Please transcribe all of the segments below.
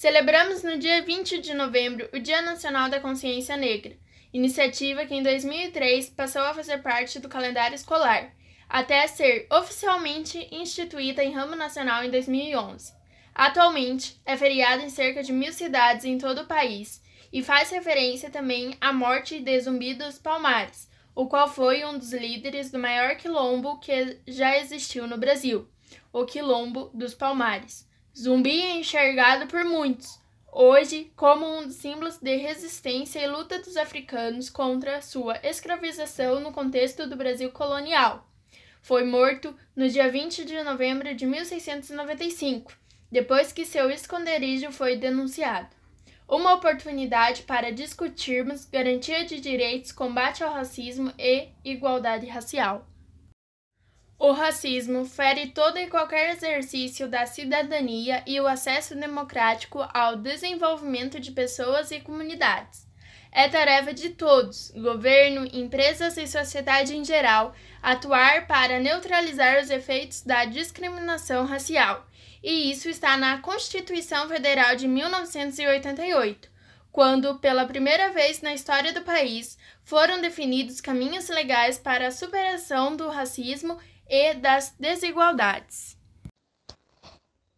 Celebramos no dia 20 de novembro o Dia Nacional da Consciência Negra, iniciativa que em 2003 passou a fazer parte do calendário escolar, até ser oficialmente instituída em ramo nacional em 2011. Atualmente, é feriado em cerca de mil cidades em todo o país e faz referência também à morte de Zumbi dos Palmares, o qual foi um dos líderes do maior quilombo que já existiu no Brasil, o Quilombo dos Palmares. Zumbi é enxergado por muitos, hoje, como um dos símbolos de resistência e luta dos africanos contra sua escravização no contexto do Brasil colonial. Foi morto no dia 20 de novembro de 1695, depois que seu esconderijo foi denunciado uma oportunidade para discutirmos garantia de direitos, combate ao racismo e igualdade racial. O racismo fere todo e qualquer exercício da cidadania e o acesso democrático ao desenvolvimento de pessoas e comunidades. É tarefa de todos, governo, empresas e sociedade em geral, atuar para neutralizar os efeitos da discriminação racial e isso está na Constituição Federal de 1988, quando, pela primeira vez na história do país, foram definidos caminhos legais para a superação do racismo e das desigualdades.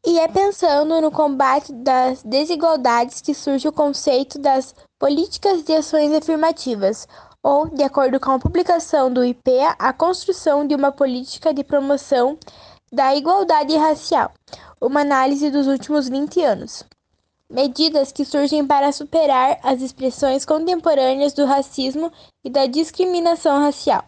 E é pensando no combate das desigualdades que surge o conceito das políticas de ações afirmativas, ou, de acordo com a publicação do IPEA, a construção de uma política de promoção da igualdade racial, uma análise dos últimos 20 anos. Medidas que surgem para superar as expressões contemporâneas do racismo e da discriminação racial,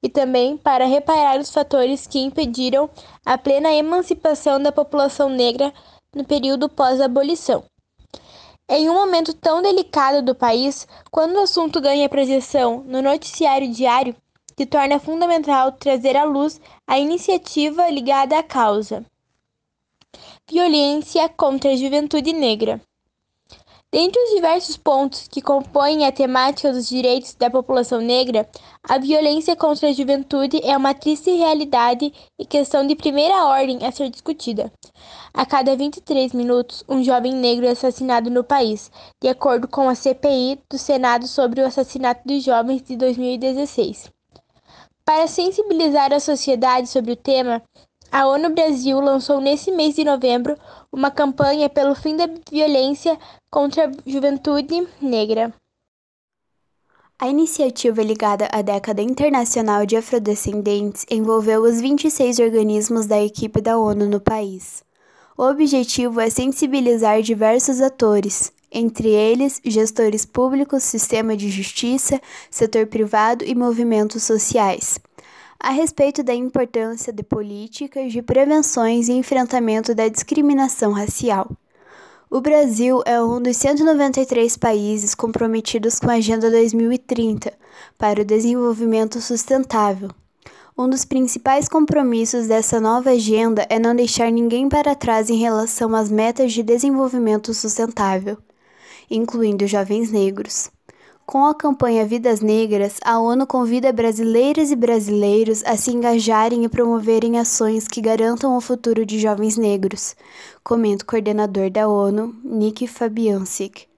e também para reparar os fatores que impediram a plena emancipação da população negra no período pós-abolição. Em um momento tão delicado do país, quando o assunto ganha projeção no noticiário diário, se torna fundamental trazer à luz a iniciativa ligada à causa. Violência contra a juventude negra. Dentre os diversos pontos que compõem a temática dos direitos da população negra, a violência contra a juventude é uma triste realidade e questão de primeira ordem a ser discutida. A cada 23 minutos, um jovem negro é assassinado no país, de acordo com a CPI do Senado sobre o assassinato de jovens de 2016. Para sensibilizar a sociedade sobre o tema, a ONU Brasil lançou nesse mês de novembro uma campanha pelo fim da violência contra a juventude negra. A iniciativa ligada à década internacional de afrodescendentes envolveu os 26 organismos da equipe da ONU no país. O objetivo é sensibilizar diversos atores, entre eles gestores públicos, sistema de justiça, setor privado e movimentos sociais, a respeito da importância de políticas de prevenções e enfrentamento da discriminação racial. O Brasil é um dos 193 países comprometidos com a Agenda 2030 para o desenvolvimento sustentável. Um dos principais compromissos dessa nova agenda é não deixar ninguém para trás em relação às metas de desenvolvimento sustentável incluindo jovens negros. Com a campanha Vidas Negras, a ONU convida brasileiras e brasileiros a se engajarem e promoverem ações que garantam o futuro de jovens negros, comenta o coordenador da ONU, Nick Fabiancic.